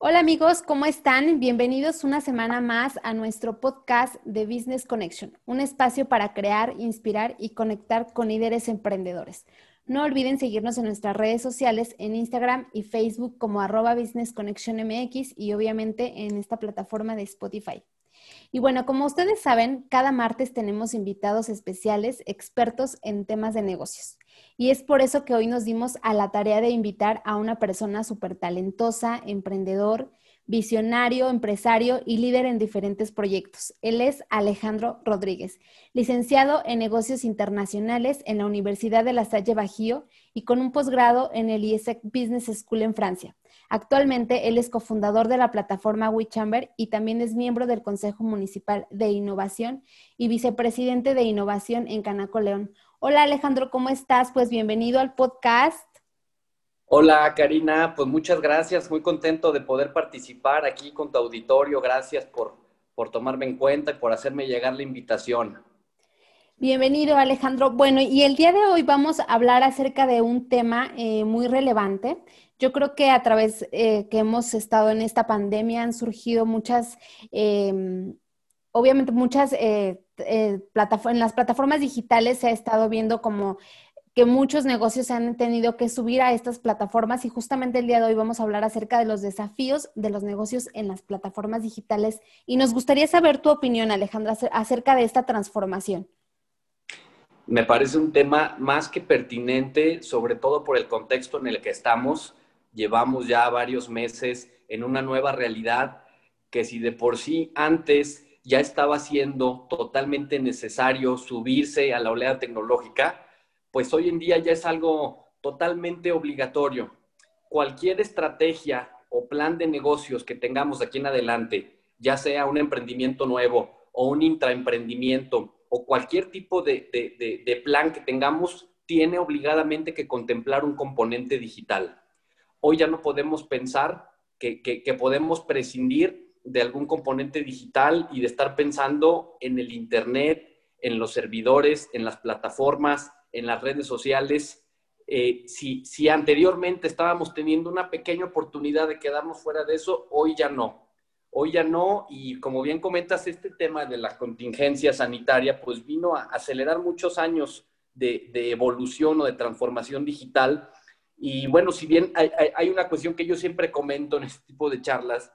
Hola amigos, ¿cómo están? Bienvenidos una semana más a nuestro podcast de Business Connection, un espacio para crear, inspirar y conectar con líderes emprendedores. No olviden seguirnos en nuestras redes sociales, en Instagram y Facebook como arroba Business Connection MX y obviamente en esta plataforma de Spotify. Y bueno, como ustedes saben, cada martes tenemos invitados especiales, expertos en temas de negocios. Y es por eso que hoy nos dimos a la tarea de invitar a una persona súper talentosa, emprendedor, visionario, empresario y líder en diferentes proyectos. Él es Alejandro Rodríguez, licenciado en negocios internacionales en la Universidad de La Salle Bajío y con un posgrado en el IESEC Business School en Francia. Actualmente él es cofundador de la plataforma WeChamber y también es miembro del Consejo Municipal de Innovación y vicepresidente de Innovación en Canaco León. Hola Alejandro, ¿cómo estás? Pues bienvenido al podcast. Hola Karina, pues muchas gracias, muy contento de poder participar aquí con tu auditorio. Gracias por, por tomarme en cuenta y por hacerme llegar la invitación. Bienvenido Alejandro. Bueno, y el día de hoy vamos a hablar acerca de un tema eh, muy relevante. Yo creo que a través eh, que hemos estado en esta pandemia han surgido muchas, em, obviamente muchas, eh, en las plataformas digitales se ha estado viendo como que muchos negocios se han tenido que subir a estas plataformas y justamente el día de hoy vamos a hablar acerca de los desafíos de los negocios en las plataformas digitales y nos gustaría saber tu opinión, Alejandra, acerca de esta transformación me parece un tema más que pertinente, sobre todo por el contexto en el que estamos. Llevamos ya varios meses en una nueva realidad que si de por sí antes ya estaba siendo totalmente necesario subirse a la oleada tecnológica, pues hoy en día ya es algo totalmente obligatorio. Cualquier estrategia o plan de negocios que tengamos aquí en adelante, ya sea un emprendimiento nuevo o un intraemprendimiento o cualquier tipo de, plan que tengamos tiene obligadamente que contemplar un componente digital. Hoy ya no podemos pensar que, que, podemos prescindir de algún componente digital y de estar pensando en el Internet, en los servidores, en las plataformas, en las redes sociales. Eh, si, si anteriormente estábamos teniendo una pequeña oportunidad de quedarnos fuera de eso, hoy ya no. Hoy ya no, y como bien comentas, este tema de la contingencia sanitaria, pues vino a acelerar muchos años de, evolución o de transformación digital. Y bueno, si bien hay, una cuestión que yo siempre comento en este tipo de charlas,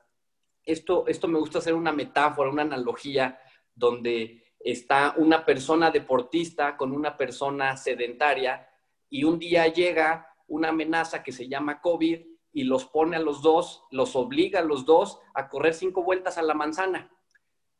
esto, esto me gusta hacer una metáfora, una analogía, donde está una persona deportista con una persona sedentaria y un día llega una amenaza que se llama COVID y los pone a los dos, los obliga a los dos a correr cinco vueltas a la manzana.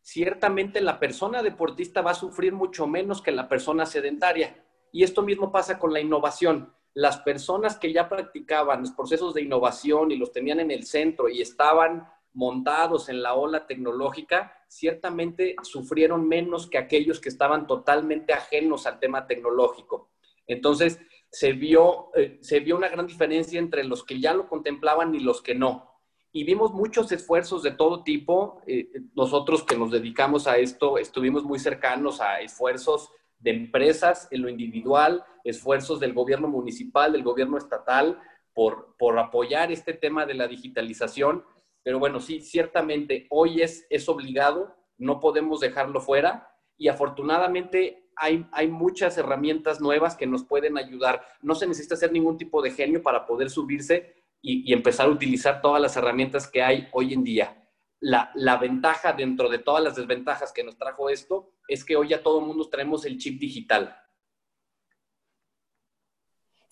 Ciertamente la persona deportista va a sufrir mucho menos que la persona sedentaria. Y esto mismo pasa con la innovación. Las personas que ya practicaban los procesos de innovación y los tenían en el centro y estaban montados en la ola tecnológica, ciertamente sufrieron menos que aquellos que estaban totalmente ajenos al tema tecnológico. Entonces, se vio, eh, se vio una gran diferencia entre los que ya lo contemplaban y los que no. Y vimos muchos esfuerzos de todo tipo. Eh, nosotros que nos dedicamos a esto estuvimos muy cercanos a esfuerzos de empresas en lo individual, esfuerzos del gobierno municipal, del gobierno estatal, por, por apoyar este tema de la digitalización. Pero bueno, sí, ciertamente hoy es, es obligado, no podemos dejarlo fuera y afortunadamente hay, muchas herramientas nuevas que nos pueden ayudar. No se necesita ser ningún tipo de genio para poder subirse y, empezar a utilizar todas las herramientas que hay hoy en día. La, la, ventaja dentro de todas las desventajas que nos trajo esto es que hoy ya todo el mundo traemos el chip digital.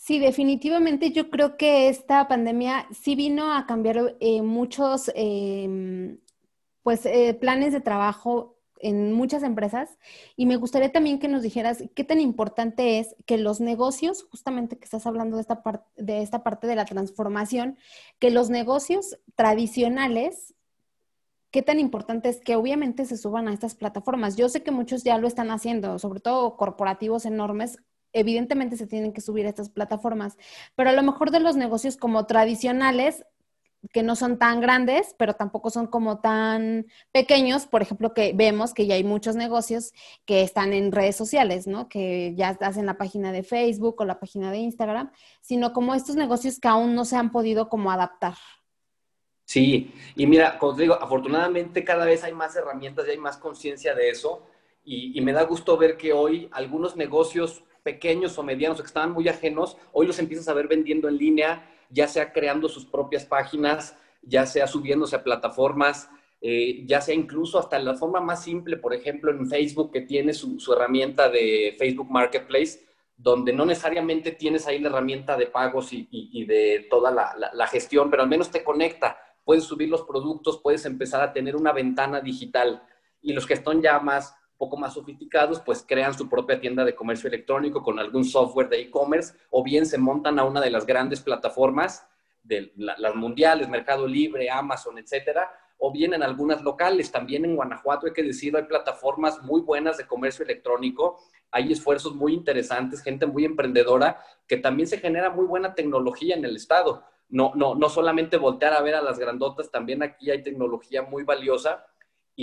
Sí, definitivamente yo creo que esta pandemia sí vino a cambiar eh, muchos em, pues, eh, planes de trabajo en muchas empresas y me gustaría también que nos dijeras qué tan importante es que los negocios, justamente que estás hablando de esta, parte de esta parte de la transformación, que los negocios tradicionales, qué tan importante es que obviamente se suban a estas plataformas. Yo sé que muchos ya lo están haciendo, sobre todo corporativos enormes. Evidentemente se tienen que subir a estas plataformas, pero a lo mejor de los negocios como tradicionales que no son tan grandes, pero tampoco son como tan pequeños. Por ejemplo, que vemos que ya hay muchos negocios que están en redes sociales, ¿no? Que ya hacen la página de Facebook o la página de Instagram, sino como estos negocios que aún no se han podido como adaptar. Sí, y mira, como te digo, afortunadamente cada vez hay más herramientas y hay más conciencia de eso. Y, me da gusto ver que hoy algunos negocios pequeños o medianos que estaban muy ajenos, hoy los empiezas a ver vendiendo en línea, ya sea creando sus propias páginas, ya sea subiéndose a plataformas, eh, ya sea incluso hasta la forma más simple, por ejemplo, en Facebook, que tiene su, herramienta de Facebook Marketplace, donde no necesariamente tienes ahí la herramienta de pagos y, de toda la, gestión, pero al menos te conecta. Puedes subir los productos, puedes empezar a tener una ventana digital. Y los que están ya más, poco más sofisticados, pues crean su propia tienda de comercio electrónico con algún software de e-commerce o bien se montan a una de las grandes plataformas de las mundiales, Mercado Libre, Amazon, etcétera, o bien en algunas locales. También en Guanajuato, hay que decir, hay plataformas muy buenas de comercio electrónico, hay esfuerzos muy interesantes, gente muy emprendedora, que también se genera muy buena tecnología en el estado. No, no, no solamente voltear a ver a las grandotas, también aquí hay tecnología muy valiosa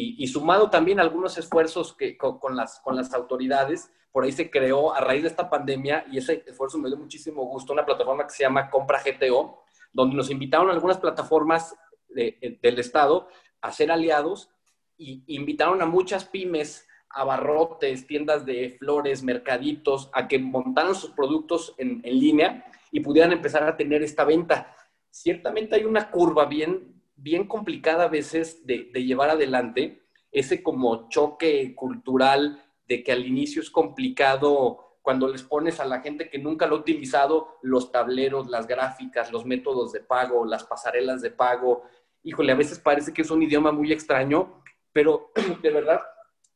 y, sumado también algunos esfuerzos que, con, las, con las autoridades, por ahí se creó a raíz de esta pandemia y ese esfuerzo me dio muchísimo gusto, una plataforma que se llama Compra GTO, donde nos invitaron algunas plataformas del Estado a ser aliados y invitaron a muchas pymes, abarrotes, tiendas de flores, mercaditos, a que montaran sus productos en, línea y pudieran empezar a tener esta venta. Ciertamente hay una curva bien, bien complicada a veces de, llevar adelante, ese como choque cultural de que al inicio es complicado cuando les pones a la gente que nunca lo ha utilizado los tableros, las gráficas, los métodos de pago, las pasarelas de pago, híjole, a veces parece que es un idioma muy extraño, pero de verdad,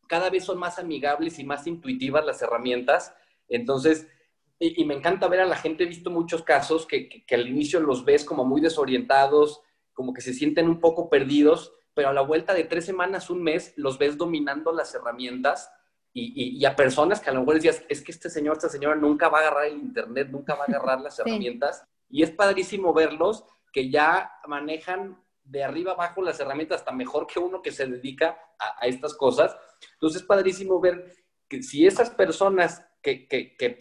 cada vez son más amigables y más intuitivas las herramientas. Entonces, y, me encanta ver a la gente, he visto muchos casos que, al inicio los ves como muy desorientados, como que se sienten un poco perdidos, pero a la vuelta de tres semanas, un mes, los ves dominando las herramientas y, y, a personas que a lo mejor decías, es que este señor, esta señora nunca va a agarrar el Internet, nunca va a agarrar las herramientas. Y es padrísimo verlos que ya manejan de arriba abajo las herramientas hasta mejor que uno que se dedica a, estas cosas. Entonces es padrísimo ver que si esas personas que,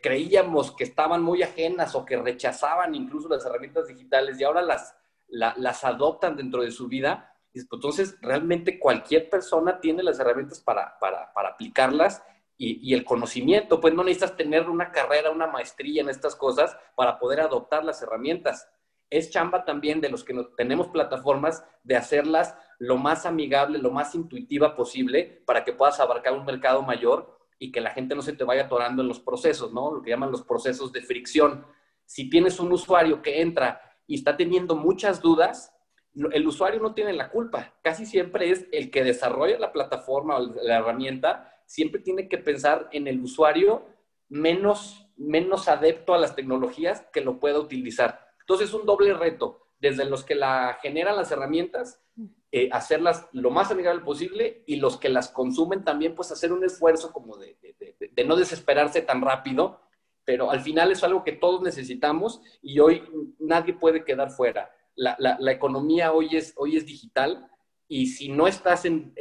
creíamos que estaban muy ajenas o que rechazaban incluso las herramientas digitales y ahora las, las adoptan dentro de su vida, pues, entonces realmente cualquier persona tiene las herramientas para, para, para aplicarlas y, y, el conocimiento, pues no necesitas tener una carrera, una maestría en estas cosas para poder adoptar las herramientas es chamba también de los que tenemos plataformas de hacerlas lo más amigable, lo más intuitiva posible para que puedas abarcar un mercado mayor y que la gente no se te vaya atorando en los procesos, ¿no? Lo que llaman los procesos de fricción. Si tienes un usuario que entra y está teniendo muchas dudas, el usuario no tiene la culpa. Casi siempre es el que desarrolla la plataforma o la herramienta, siempre tiene que pensar en el usuario menos, menos adepto a las tecnologías que lo pueda utilizar. Entonces es un doble reto, desde los que la generan las herramientas, eh, hacerlas lo más amigable posible y los que las consumen también, pues hacer un esfuerzo como de, no desesperarse tan rápido, pero al final es algo que todos necesitamos y hoy nadie puede quedar fuera. La, economía hoy es, hoy es digital y si no estás en,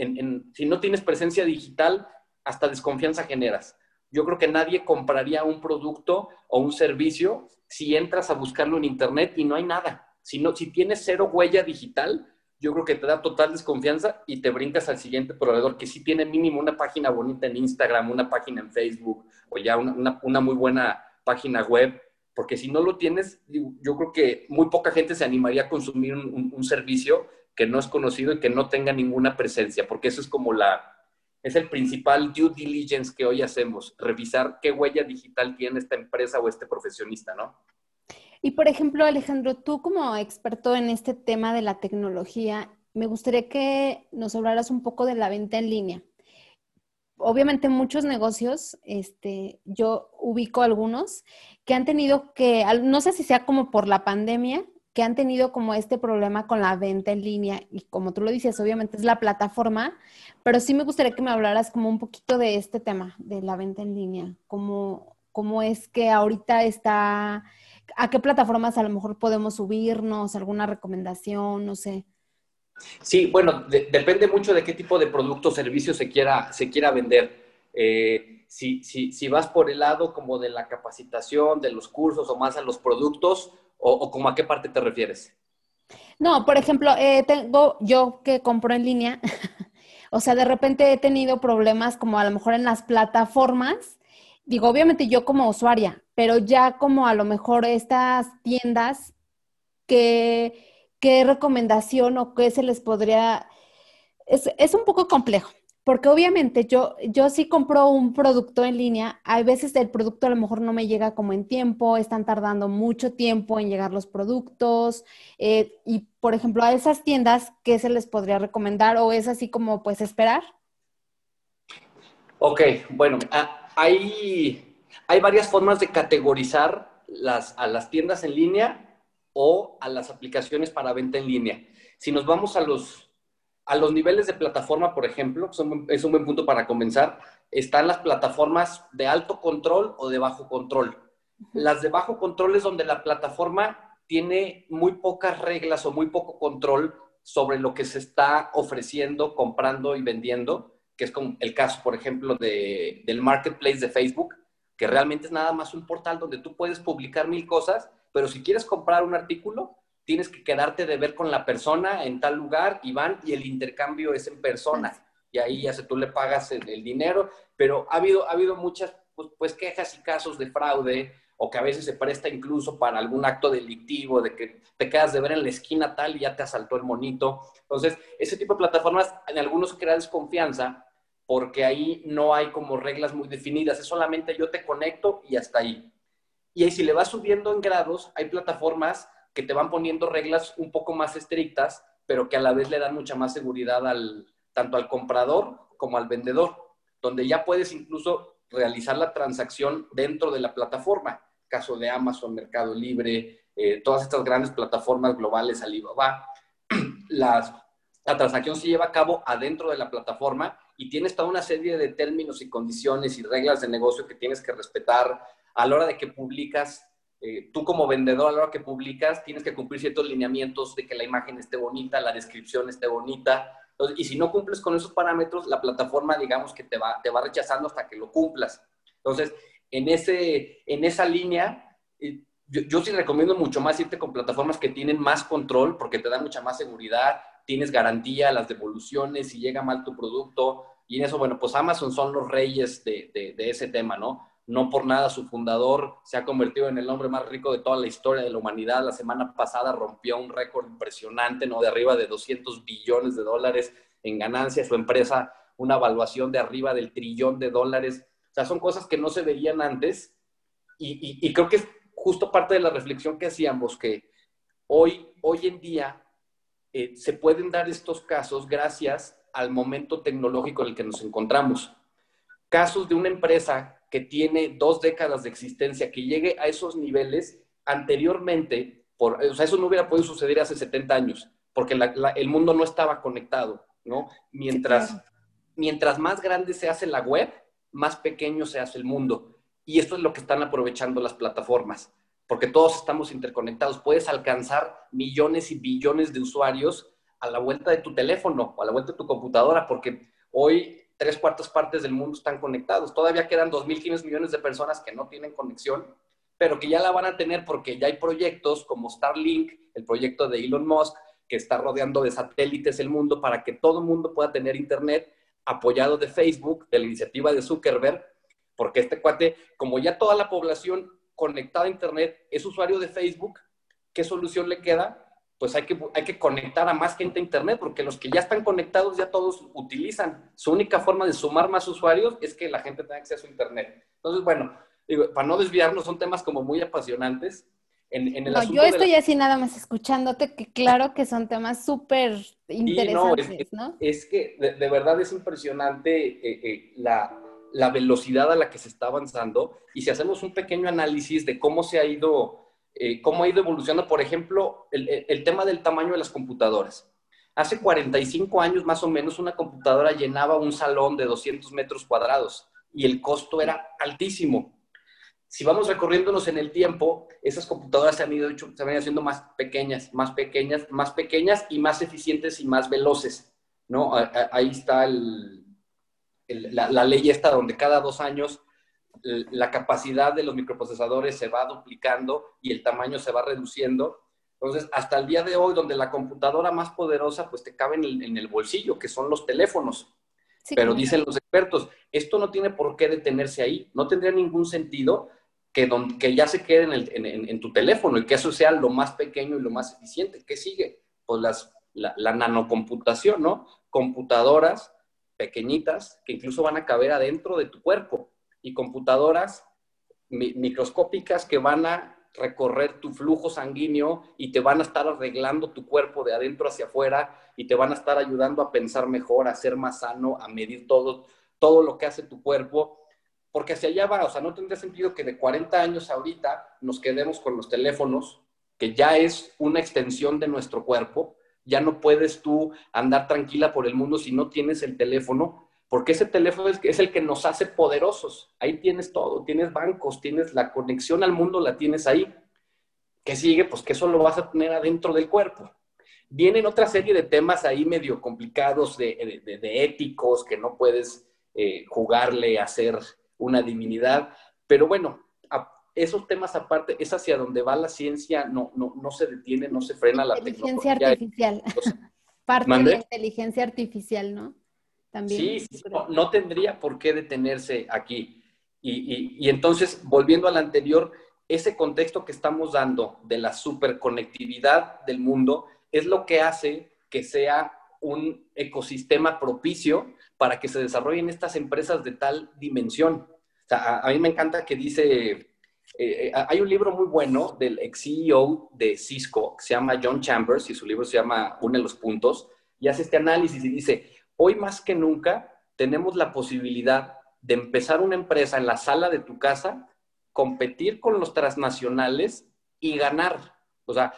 si no tienes presencia digital, hasta desconfianza generas. Yo creo que nadie compraría un producto o un servicio si entras a buscarlo en Internet y no hay nada. Si, no, si tienes cero huella digital, yo creo que te da total desconfianza y te brincas al siguiente proveedor que sí tiene mínimo una página bonita en Instagram, una página en Facebook o ya una, una, muy buena página web. Porque si no lo tienes, yo creo que muy poca gente se animaría a consumir un, un servicio que no es conocido y que no tenga ninguna presencia, porque eso es como la, es el principal due diligence que hoy hacemos, revisar qué huella digital tiene esta empresa o este profesionista, ¿no? Y por ejemplo, Alejandro, tú como experto en este tema de la tecnología, me gustaría que nos hablaras un poco de la venta en línea. Obviamente muchos negocios, este, yo ubico algunos que han tenido que, no sé si sea como por la pandemia, que han tenido como este problema con la venta en línea y como tú lo dices, obviamente es la plataforma, pero sí me gustaría que me hablaras como un poquito de este tema, de la venta en línea, cómo, cómo es que ahorita está, a qué plataformas a lo mejor podemos subirnos, alguna recomendación, no sé. Sí, bueno, depende mucho de qué tipo de producto o servicio se quiera, se quiera vender. Eh, si, si, si vas por el lado como de la capacitación, de los cursos o más a los productos, o, como a qué parte te refieres? No, por ejemplo, eh, tengo yo que compro en línea, o sea, de repente he tenido problemas como a lo mejor en las plataformas, digo, obviamente yo como usuaria, pero ya como a lo mejor estas tiendas, ¿qué, qué recomendación o qué se les podría... Es, es un poco complejo, porque obviamente yo, yo sí compro un producto en línea, hay veces el producto a lo mejor no me llega como en tiempo, están tardando mucho tiempo en llegar los productos. Eh, y, por ejemplo, a esas tiendas, ¿qué se les podría recomendar o es así como pues esperar? Ok, bueno, hay, hay varias formas de categorizar las, a las tiendas en línea o a las aplicaciones para venta en línea. Si nos vamos a los a los niveles de plataforma, por ejemplo, es un buen punto para comenzar, están las plataformas de alto control o de bajo control. Las de bajo control es donde la plataforma tiene muy pocas reglas o muy poco control sobre lo que se está ofreciendo, comprando y vendiendo, que es como el caso, por ejemplo, de, del marketplace de Facebook, que realmente es nada más un portal donde tú puedes publicar mil cosas, pero si quieres comprar un artículo, tienes que quedarte de ver con la persona en tal lugar y van y el intercambio es en persona. Y ahí ya se tú le pagas el, dinero, pero ha habido, ha habido muchas pues, pues, quejas y casos de fraude o que a veces se presta incluso para algún acto delictivo, de que te quedas de ver en la esquina tal y ya te asaltó el monito. Entonces, ese tipo de plataformas en algunos crea desconfianza porque ahí no hay como reglas muy definidas, es solamente yo te conecto y hasta ahí. Y ahí si le vas subiendo en grados, hay plataformas que te van poniendo reglas un poco más estrictas, pero que a la vez le dan mucha más seguridad al, tanto al comprador como al vendedor, donde ya puedes incluso realizar la transacción dentro de la plataforma. Caso de Amazon, Mercado Libre, eh, todas estas grandes plataformas globales, Alibaba, las, la transacción se lleva a cabo adentro de la plataforma y tienes toda una serie de términos y condiciones y reglas de negocio que tienes que respetar a la hora de que publicas eh, tú como vendedor a la hora que publicas tienes que cumplir ciertos lineamientos de que la imagen esté bonita, la descripción esté bonita. y si no cumples con esos parámetros, la plataforma, digamos que te va, te va rechazando hasta que lo cumplas. Entonces, en, ese, en esa línea, eh, yo, yo, sí recomiendo mucho más irte con plataformas que tienen más control porque te dan mucha más seguridad, tienes garantía, las devoluciones, si llega mal tu producto. Y en eso, bueno, pues Amazon son los reyes de, de, de ese tema, ¿no? No por nada su fundador se ha convertido en el hombre más rico de toda la historia de la humanidad. La semana pasada rompió un récord impresionante, ¿no? De arriba de 200 billones de dólares en ganancias. Su empresa, una evaluación de arriba del trillón de dólares. O sea, son cosas que no se veían antes. Y, creo que es justo parte de la reflexión que hacíamos, que hoy, hoy en día eh, se pueden dar estos casos gracias al momento tecnológico en el que nos encontramos. Casos de una empresa que tiene dos décadas de existencia, que llegue a esos niveles anteriormente, por, o sea, eso no hubiera podido suceder hace 70 años, porque el mundo no estaba conectado, ¿no? Mientras, mientras más grande se hace la web, más pequeño se hace el mundo. Y esto es lo que están aprovechando las plataformas, porque todos estamos interconectados. Puedes alcanzar millones y billones de usuarios a la vuelta de tu teléfono o a la vuelta de tu computadora, porque hoy tres cuartas partes del mundo están conectados. Todavía quedan 2.500 millones de personas que no tienen conexión, pero que ya la van a tener porque ya hay proyectos como Starlink, el proyecto de Elon Musk, que está rodeando de satélites el mundo para que todo el mundo pueda tener Internet apoyado de Facebook, de la iniciativa de Zuckerberg, porque este cuate, como ya toda la población conectada a Internet es usuario de Facebook, ¿qué solución le queda? Pues hay que, hay que conectar a más gente a Internet, porque los que ya están conectados ya todos utilizan. Su única forma de sumar más usuarios es que la gente tenga acceso a Internet. Entonces, bueno, digo, para no desviarnos, son temas como muy apasionantes. En, en el no, yo estoy así nada más escuchándote, que claro que son temas súper interesantes, no, es, que de, verdad es impresionante eh, eh, la, la velocidad a la que se está avanzando. Y si hacemos un pequeño análisis de cómo se ha ido eh, cómo ha ido evolucionando, por ejemplo, el, tema del tamaño de las computadoras. Hace 45 años más o menos una computadora llenaba un salón de 200 metros cuadrados y el costo era altísimo. Si vamos recorriéndonos en el tiempo, esas computadoras se han ido, se han ido haciendo más pequeñas, más pequeñas, más pequeñas y más eficientes y más veloces. ¿no? Ahí está la, la ley esta donde cada dos años la capacidad de los microprocesadores se va duplicando y el tamaño se va reduciendo. Entonces, hasta el día de hoy, donde la computadora más poderosa, pues te cabe en el, bolsillo, que son los teléfonos. Pero dicen los expertos, esto no tiene por qué detenerse ahí. No tendría ningún sentido que, que ya se quede en, tu teléfono y que eso sea lo más pequeño y lo más eficiente. ¿Qué sigue? Pues las, la, la nanocomputación, ¿no? Computadoras pequeñitas que incluso van a caber adentro de tu cuerpo y computadoras microscópicas que van a recorrer tu flujo sanguíneo y te van a estar arreglando tu cuerpo de adentro hacia afuera y te van a estar ayudando a pensar mejor, a ser más sano, a medir todo, todo lo que hace tu cuerpo, porque hacia allá va, o sea, no tendría sentido que de 40 años ahorita nos quedemos con los teléfonos, que ya es una extensión de nuestro cuerpo, ya no puedes tú andar tranquila por el mundo si no tienes el teléfono, porque ese teléfono es, el que nos hace poderosos. Ahí tienes todo, tienes bancos, tienes la conexión al mundo, la tienes ahí. ¿Qué sigue? Pues que eso lo vas a tener adentro del cuerpo. Vienen otra serie de temas ahí medio complicados, de, éticos, que no puedes eh, jugarle a ser una divinidad. Pero bueno, esos temas aparte, es hacia donde va la ciencia, no, no, no se detiene, no se frena la inteligencia artificial. Parte de la inteligencia artificial, ¿no? Sí, no, tendría por qué detenerse aquí. Y, entonces, volviendo al anterior, ese contexto que estamos dando de la superconectividad del mundo es lo que hace que sea un ecosistema propicio para que se desarrollen estas empresas de tal dimensión. a, mí me encanta que dice, eh, eh, hay un libro muy bueno del ex CEO de Cisco, que se llama John Chambers, y su libro se llama Une los puntos, y hace este análisis y dice, hoy más que nunca tenemos la posibilidad de empezar una empresa en la sala de tu casa, competir con los transnacionales y ganar. O sea,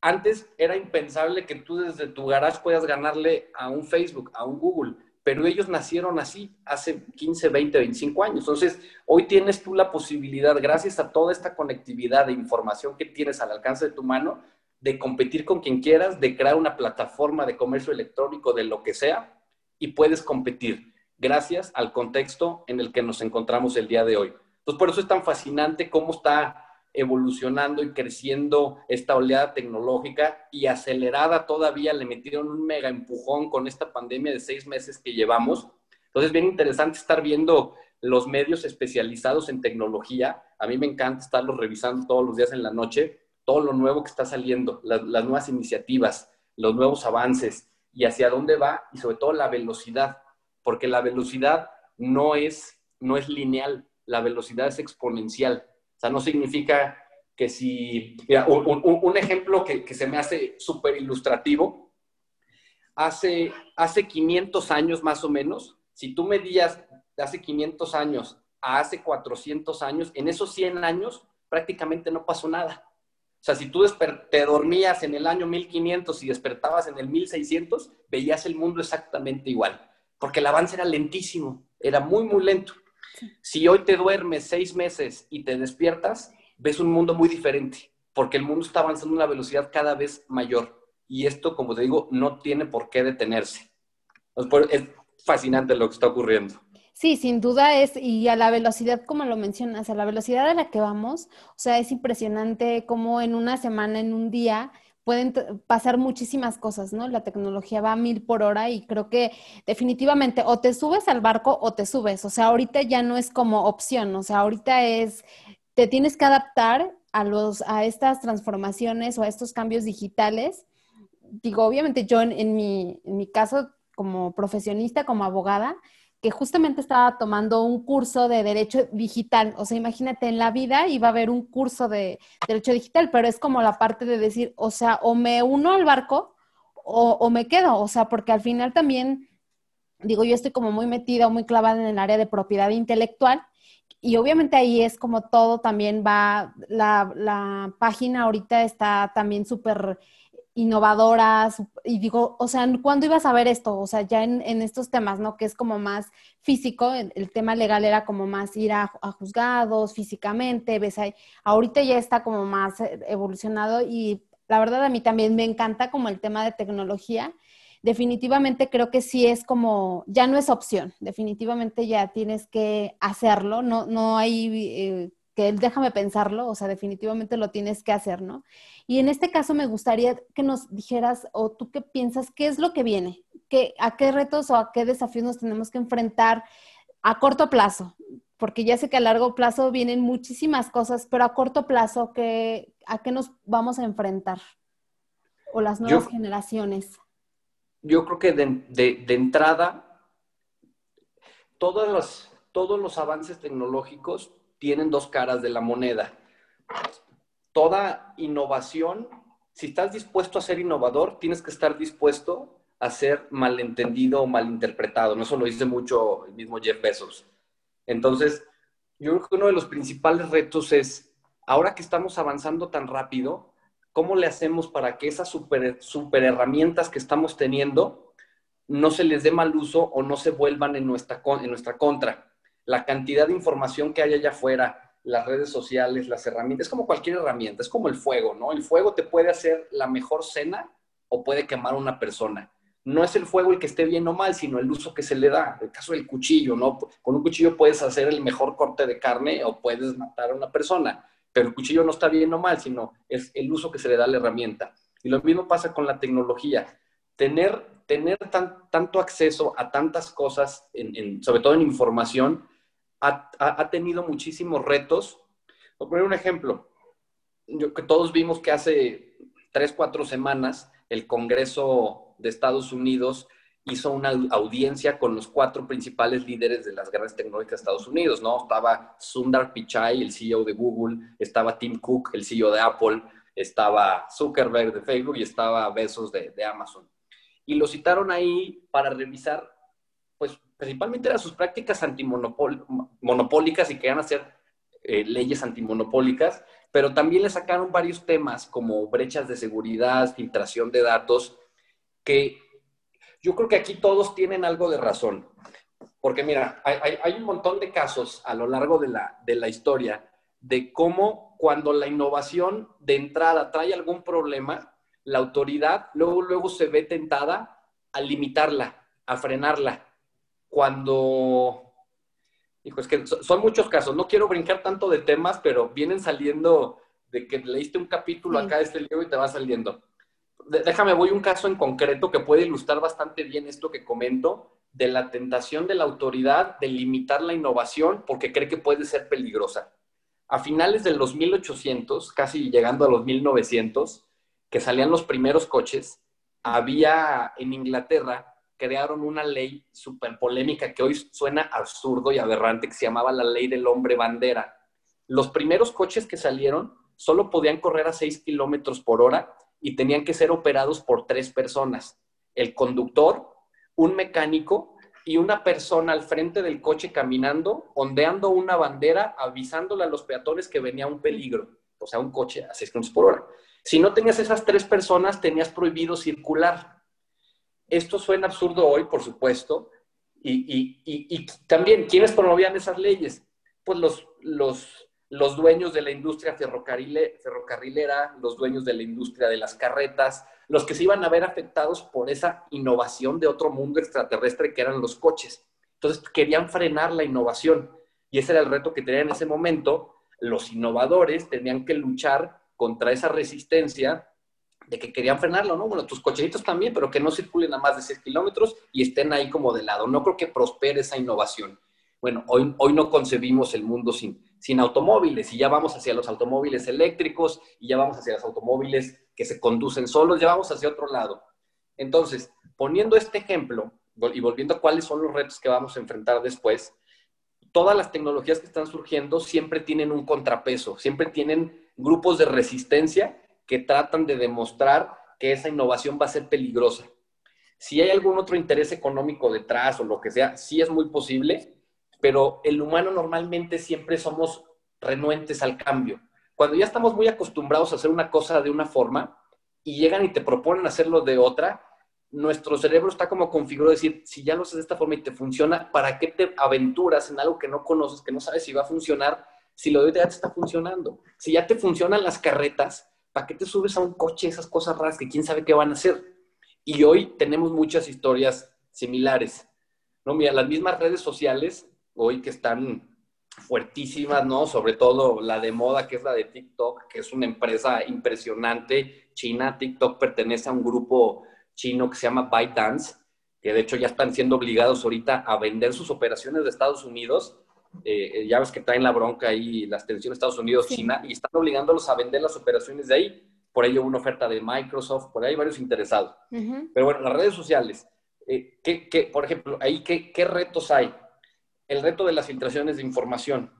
antes era impensable que tú desde tu garage puedas ganarle a un Facebook, a un Google, pero ellos nacieron así hace 15, 20, 25 años. Entonces, hoy tienes tú la posibilidad, gracias a toda esta conectividad de información que tienes al alcance de tu mano, de competir con quien quieras, de crear una plataforma de comercio electrónico, de lo que sea, y puedes competir gracias al contexto en el que nos encontramos el día de hoy. Entonces, por eso es tan fascinante cómo está evolucionando y creciendo esta oleada tecnológica y acelerada todavía, le metieron un mega empujón con esta pandemia de seis meses que llevamos. Entonces, bien interesante estar viendo los medios especializados en tecnología. A mí me encanta estarlos revisando todos los días en la noche, todo lo nuevo que está saliendo, las, las nuevas iniciativas, los nuevos avances y hacia dónde va y sobre todo la velocidad, porque la velocidad no es, no es lineal, la velocidad es exponencial. O sea, no significa que si, un, ejemplo que, se me hace súper ilustrativo, hace, hace 500 años más o menos, si tú medías de hace 500 años a hace 400 años, en esos 100 años prácticamente no pasó nada. O sea, si tú te dormías en el año 1500 y despertabas en el 1600, veías el mundo exactamente igual, porque el avance era lentísimo, era muy, muy lento. Si hoy te duermes seis meses y te despiertas, ves un mundo muy diferente, porque el mundo está avanzando a una velocidad cada vez mayor. Y esto, como te digo, no tiene por qué detenerse. Es fascinante lo que está ocurriendo. Sí, sin duda es, y a la velocidad, como lo mencionas, a la velocidad a la que vamos, o sea, es impresionante cómo en una semana, en un día, pueden pasar muchísimas cosas, ¿no? La tecnología va a mil por hora y creo que definitivamente o te subes al barco o te subes, o sea, ahorita ya no es como opción, o sea, ahorita es, te tienes que adaptar a, los, a estas transformaciones o a estos cambios digitales. Digo, obviamente yo en, mi, en mi caso como profesionista, como abogada, que justamente estaba tomando un curso de derecho digital. O sea, imagínate, en la vida iba a haber un curso de derecho digital, pero es como la parte de decir, o sea, o me uno al barco o, me quedo. O sea, porque al final también, digo, yo estoy como muy metida o muy clavada en el área de propiedad intelectual. Y obviamente ahí es como todo también va, la, la página ahorita está también súper innovadoras y digo, o sea, ¿cuándo ibas a ver esto? O sea, ya en, estos temas, ¿no? Que es como más físico, el, tema legal era como más ir a, juzgados físicamente, ves ahí, ahorita ya está como más eh, evolucionado y la verdad a mí también me encanta como el tema de tecnología. Definitivamente creo que sí es como, ya no es opción, definitivamente ya tienes que hacerlo, no, no hay... Eh, que déjame pensarlo, o sea, definitivamente lo tienes que hacer, ¿no? Y en este caso me gustaría que nos dijeras, o tú qué piensas, qué es lo que viene, ¿Qué, a qué retos o a qué desafíos nos tenemos que enfrentar a corto plazo, porque ya sé que a largo plazo vienen muchísimas cosas, pero a corto plazo, ¿qué, ¿a qué nos vamos a enfrentar? O las nuevas generaciones. Yo creo que de, entrada, todos los, todos los avances tecnológicos tienen dos caras de la moneda. Toda innovación, si estás dispuesto a ser innovador, tienes que estar dispuesto a ser malentendido o malinterpretado. Eso lo dice mucho el mismo Jeff Bezos. Entonces, yo creo que uno de los principales retos es, ahora que estamos avanzando tan rápido, ¿cómo le hacemos para que esas super, super herramientas que estamos teniendo no se les dé mal uso o no se vuelvan en nuestra, en nuestra contra? La cantidad de información que hay allá afuera, las redes sociales, las herramientas, es como cualquier herramienta, es como el fuego, ¿no? El fuego te puede hacer la mejor cena o puede quemar a una persona no es el fuego el que esté bien o mal, sino el uso que se le da. El caso del cuchillo, ¿no? Con un cuchillo puedes hacer el mejor corte de carne o puedes matar a una persona, pero el cuchillo no está bien o mal, sino es el uso que se le da a la herramienta. Y lo mismo pasa con la tecnología. Tener, tener tanto acceso a tantas cosas, sobre todo en información, ha, tenido muchísimos retos. A poner un ejemplo. Yo, que todos vimos que hace tres, cuatro semanas el Congreso de Estados Unidos hizo una audiencia con los cuatro principales líderes de las guerras tecnológicas de Estados Unidos, ¿no? Estaba Sundar Pichai, el CEO de Google, estaba Tim Cook, el CEO de Apple, estaba Zuckerberg de Facebook y estaba Bezos de, Amazon. Y lo citaron ahí para revisar, pues principalmente eran sus prácticas antimonopólicas y querían hacer eh, leyes antimonopólicas, pero también le sacaron varios temas como brechas de seguridad, filtración de datos, que yo creo que aquí todos tienen algo de razón. Porque mira, hay, un montón de casos a lo largo de la, de la historia de cómo cuando la innovación de entrada trae algún problema, la autoridad luego, luego se ve tentada a limitarla, a frenarla. Cuando, hijo, es que son muchos casos, no quiero brincar tanto de temas, pero vienen saliendo de que leíste un capítulo acá de este libro y te va saliendo déjame, voy a un caso en concreto que puede ilustrar bastante bien esto que comento, de la tentación de la autoridad de limitar la innovación porque cree que puede ser peligrosa. A finales de los 1800, casi llegando a los 1900, que salían los primeros coches, había en Inglaterra, crearon una ley súper polémica que hoy suena absurdo y aberrante, que se llamaba la ley del hombre bandera. Los primeros coches que salieron solo podían correr a 6 kilómetros por hora y tenían que ser operados por tres personas, el conductor, un mecánico y una persona al frente del coche caminando, ondeando una bandera, avisándole a los peatones que venía un peligro, o sea, un coche a 6 km por hora. Si no tenías esas tres personas, tenías prohibido circular. Esto suena absurdo hoy, por supuesto, y, también, ¿quiénes promovían esas leyes? Pues los, los los dueños de la industria ferrocarrilera, los dueños de la industria de las carretas, los que se iban a ver afectados por esa innovación de otro mundo extraterrestre que eran los coches. Entonces querían frenar la innovación y ese era el reto que tenían en ese momento. Los innovadores tenían que luchar contra esa resistencia de que querían frenarlo, ¿no? Bueno, tus cochecitos también, pero que no circulen a más de 6 kilómetros y estén ahí como de lado. No creo que prospere esa innovación. Bueno, hoy, hoy no concebimos el mundo sin, sin automóviles y ya vamos hacia los automóviles eléctricos y ya vamos hacia los automóviles que se conducen solos, ya vamos hacia otro lado. Entonces, poniendo este ejemplo y volviendo a cuáles son los retos que vamos a enfrentar después, todas las tecnologías que están surgiendo siempre tienen un contrapeso, siempre tienen grupos de resistencia que tratan de demostrar que esa innovación va a ser peligrosa. Si hay algún otro interés económico detrás o lo que sea, sí es muy posible, pero el humano normalmente siempre somos renuentes al cambio. Cuando ya estamos muy acostumbrados a hacer una cosa de una forma y llegan y te proponen hacerlo de otra, nuestro cerebro está como configurado a decir, si ya lo haces de esta forma y te funciona, ¿para qué te aventuras en algo que no conoces, que no sabes si va a funcionar, si lo de ya te está funcionando? Si ya te funcionan las carretas, ¿para qué te subes a un coche esas cosas raras que quién sabe qué van a hacer? Y hoy tenemos muchas historias similares. ¿no? Mira, las mismas redes sociales hoy que están fuertísimas, ¿no? Sobre todo la de moda, que es la de TikTok, que es una empresa impresionante china. TikTok pertenece a un grupo chino que se llama ByteDance, que de hecho ya están siendo obligados ahorita a vender sus operaciones de Estados Unidos. Eh, ya ves que traen la bronca ahí, las tensiones Estados Unidos-China, y están obligándolos a vender las operaciones de ahí. Por ello, una oferta de Microsoft, por ahí varios interesados. Pero bueno, las redes sociales, eh, ¿qué, por ejemplo, ahí qué, qué retos hay? el reto de las filtraciones de información.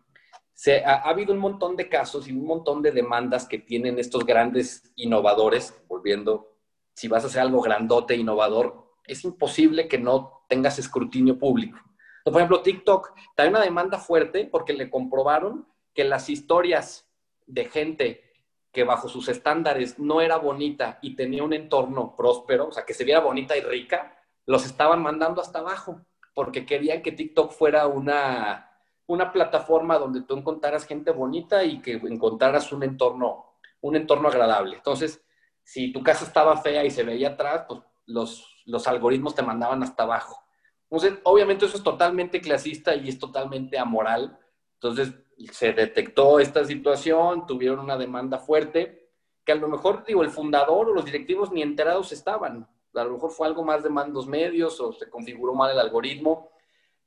Se, ha, habido un montón de casos y un montón de demandas que tienen estos grandes innovadores, volviendo, si vas a hacer algo grandote, innovador, es imposible que no tengas escrutinio público. Por ejemplo, TikTok trae una demanda fuerte porque le comprobaron que las historias de gente que bajo sus estándares no era bonita y tenía un entorno próspero, o sea, que se viera bonita y rica, los estaban mandando hasta abajo porque querían que TikTok fuera una, una plataforma donde tú encontraras gente bonita y que encontraras un entorno, un entorno agradable. Entonces, si tu casa estaba fea y se veía atrás, pues los, los algoritmos te mandaban hasta abajo. Entonces, obviamente eso es totalmente clasista y es totalmente amoral. Entonces, se detectó esta situación, tuvieron una demanda fuerte, que a lo mejor, digo, el fundador o los directivos ni enterados estaban a lo mejor fue algo más de mandos medios o se configuró mal el algoritmo,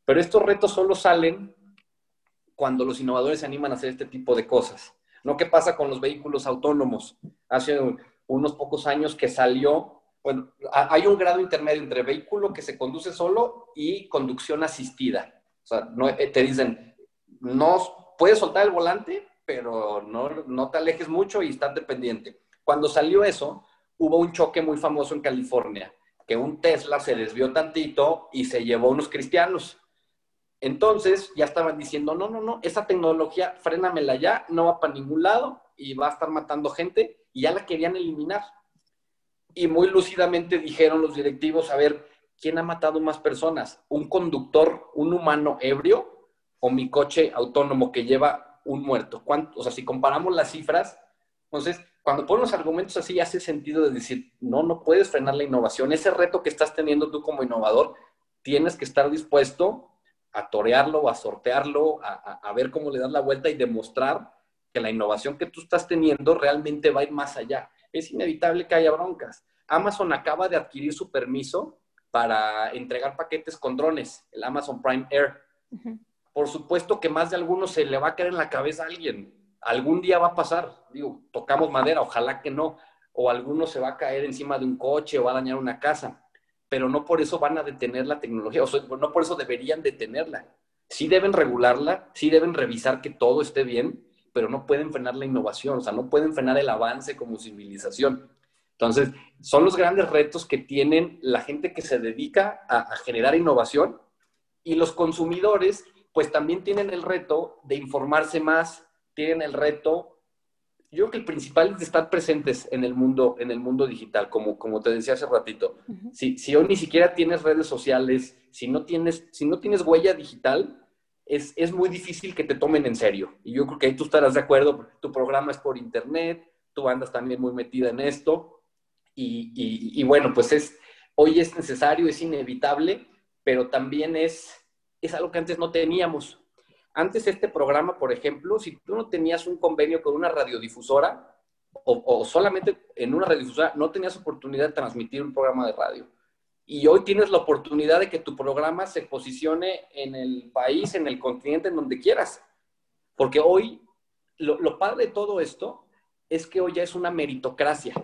pero estos retos solo salen cuando los innovadores se animan a hacer este tipo de cosas. ¿No qué pasa con los vehículos autónomos? Hace unos pocos años que salió, bueno, hay un grado intermedio entre vehículo que se conduce solo y conducción asistida. O sea, no, eh, te dicen, no puedes soltar el volante, pero no, no te alejes mucho y estás dependiente. Cuando salió eso, hubo un choque muy famoso en California, que un Tesla se desvió tantito y se llevó unos cristianos. Entonces ya estaban diciendo, no, no, no, esa tecnología, frénamela ya, no va para ningún lado y va a estar matando gente y ya la querían eliminar. Y muy lúcidamente dijeron los directivos, a ver, ¿quién ha matado más personas? ¿Un conductor, un humano ebrio o mi coche autónomo que lleva un muerto? ¿Cuánto? O sea, si comparamos las cifras, entonces cuando ponen los argumentos así, hace sentido de decir, no, no puedes frenar la innovación. Ese reto que estás teniendo tú como innovador, tienes que estar dispuesto a torearlo, a sortearlo, a, ver cómo le das la vuelta y demostrar que la innovación que tú estás teniendo realmente va a ir más allá. Es inevitable que haya broncas. Amazon acaba de adquirir su permiso para entregar paquetes con drones, el Amazon Prime Air. Por supuesto que más de algunos se le va a caer en la cabeza a alguien. Algún día va a pasar, digo, tocamos madera, ojalá que no, o alguno se va a caer encima de un coche o va a dañar una casa, pero no por eso van a detener la tecnología, o sea, no por eso deberían detenerla. Sí deben regularla, sí deben revisar que todo esté bien, pero no pueden frenar la innovación, o sea, no pueden frenar el avance como civilización. Entonces, son los grandes retos que tienen la gente que se dedica a, a generar innovación y los consumidores, pues también tienen el reto de informarse más, tienen el reto, yo creo que el principal es estar presentes en el mundo, en el mundo digital, como, como te decía hace ratito. si, si, hoy ni siquiera tienes redes sociales, si no tienes, si no tienes huella digital, es, es, muy difícil que te tomen en serio. Y yo creo que ahí tú estarás de acuerdo, tu programa es por internet, tú andas también muy metida en esto. Y, y, y bueno, pues es, hoy es necesario, es inevitable, pero también es, es algo que antes no teníamos. Antes este programa, por ejemplo, si tú no tenías un convenio con una radiodifusora o, solamente en una radiodifusora, no tenías oportunidad de transmitir un programa de radio. Y hoy tienes la oportunidad de que tu programa se posicione en el país, en el continente, en donde quieras. Porque hoy, lo, lo padre de todo esto es que hoy ya es una meritocracia.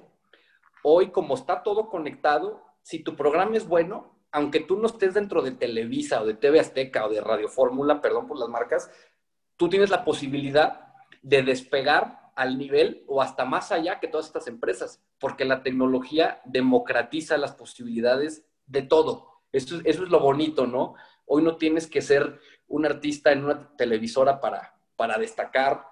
Hoy, como está todo conectado, si tu programa es bueno, aunque tú no estés dentro de Televisa o de TV Azteca o de Radio Fórmula, perdón por las marcas, tú tienes la posibilidad de despegar al nivel o hasta más allá que todas estas empresas, porque la tecnología democratiza las posibilidades de todo. Eso, eso es lo bonito, ¿no? Hoy no tienes que ser un artista en una televisora para, para destacar.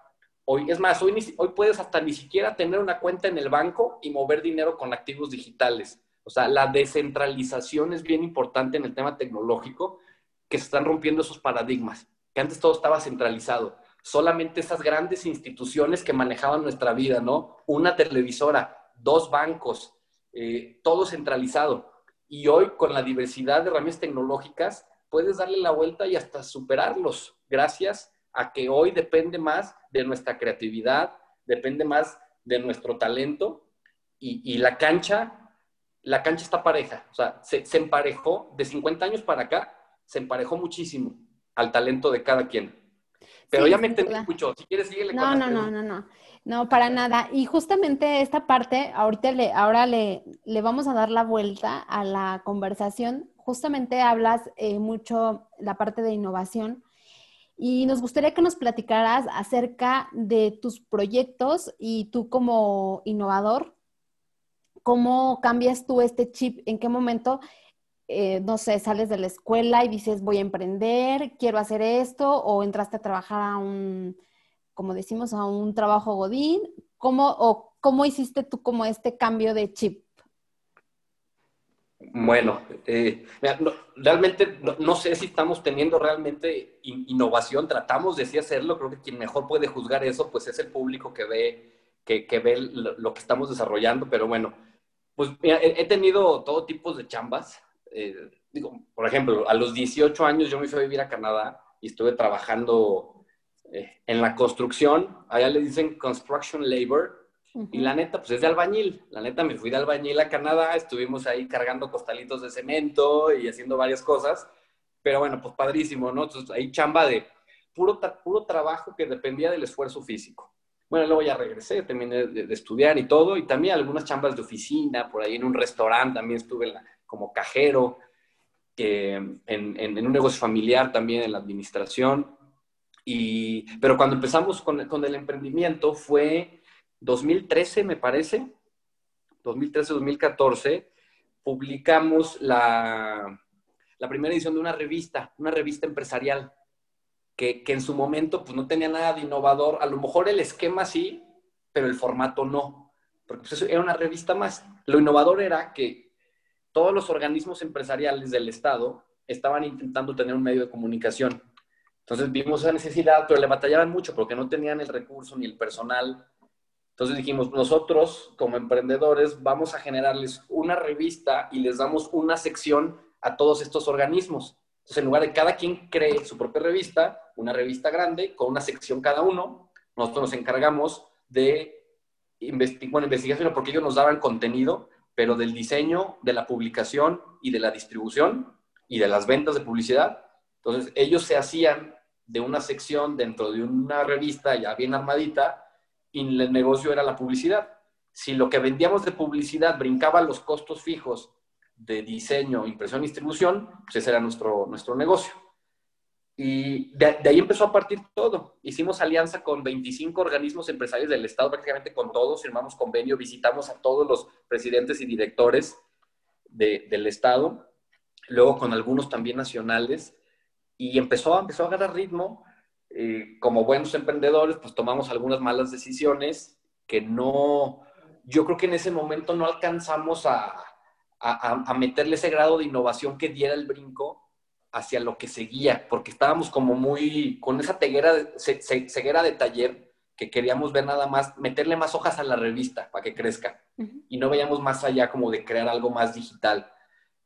Hoy, es más, hoy, hoy puedes hasta ni siquiera tener una cuenta en el banco y mover dinero con activos digitales. O sea, la descentralización es bien importante en el tema tecnológico, que se están rompiendo esos paradigmas, que antes todo estaba centralizado. Solamente esas grandes instituciones que manejaban nuestra vida, ¿no? Una televisora, dos bancos, eh, todo centralizado. Y hoy, con la diversidad de herramientas tecnológicas, puedes darle la vuelta y hasta superarlos, gracias a que hoy depende más de nuestra creatividad, depende más de nuestro talento y, la cancha, la cancha está pareja, o sea, se, emparejó de 50 años para acá, se emparejó muchísimo al talento de cada quien. Pero ya me entendí mucho, si quieres síguele no, no, no, no, no, no, para nada. Y justamente esta parte, ahorita le, ahora le, le vamos a dar la vuelta a la conversación. Justamente hablas eh, mucho la parte de innovación y nos gustaría que nos platicaras acerca de tus proyectos y tú como innovador, ¿cómo cambias tú este chip? ¿En qué momento, eh, no sé, sales de la escuela y dices voy a emprender, quiero hacer esto o entraste a trabajar a un como decimos, a un trabajo godín? ¿Cómo, o cómo hiciste tú como este cambio de chip? Bueno, eh, realmente no, sé si estamos teniendo realmente innovación, tratamos de sí hacerlo, creo que quien mejor puede juzgar eso, pues es el público que ve, que, ve lo, que estamos desarrollando, pero bueno, pues he, tenido todo tipo de chambas, eh, digo, por ejemplo, a los 18 años yo me fui a vivir a Canadá y estuve trabajando eh, en la construcción, allá le dicen construction labor, y la neta, pues es de albañil. La neta, me fui de albañil a Canadá, estuvimos ahí cargando costalitos de cemento y haciendo varias cosas, pero bueno, pues padrísimo, ¿no? Entonces ahí chamba de puro, puro trabajo que dependía del esfuerzo físico. Bueno, luego ya regresé, terminé de, estudiar y todo, y también algunas chambas de oficina, por ahí en un restaurante también estuve como cajero, en, en, un negocio familiar también en la administración. Y, pero cuando empezamos con, con el emprendimiento fue 2013, me parece, 2013-2014, publicamos la, la, primera edición de una revista, una revista empresarial, que, que, en su momento pues, no tenía nada de innovador. A lo mejor el esquema sí, pero el formato no, porque pues, era una revista más. Lo innovador era que todos los organismos empresariales del Estado estaban intentando tener un medio de comunicación entonces vimos esa necesidad, pero le batallaban mucho porque no tenían el recurso ni el personal. Entonces dijimos, nosotros como emprendedores vamos a generarles una revista y les damos una sección a todos estos organismos. Entonces en lugar de cada quien cree su propia revista, una revista grande con una sección cada uno, nosotros nos encargamos de bueno, investigación porque ellos nos daban contenido, pero del diseño, de la publicación y de la distribución y de las ventas de publicidad entonces, ellos se hacían de una sección dentro de una revista ya bien armadita y el negocio era la publicidad. Si lo que vendíamos de publicidad brincaba los costos fijos de diseño, impresión y distribución, pues ese era nuestro, nuestro negocio. Y de, ahí empezó a partir todo. Hicimos alianza con 25 organismos empresarios del Estado, prácticamente con todos, firmamos convenio, visitamos a todos los presidentes y directores del Estado, luego con algunos también nacionales, y empezó, empezó a agarrar ritmo. Eh, como buenos emprendedores, pues tomamos algunas malas decisiones que no, yo creo que en ese momento no alcanzamos a, a, a meterle ese grado de innovación que diera el brinco hacia lo que seguía, porque estábamos como muy, con esa ceguera, ceguera de taller, que queríamos ver nada más, meterle más hojas a la revista para que crezca. Y no veíamos más allá como de crear algo más digital.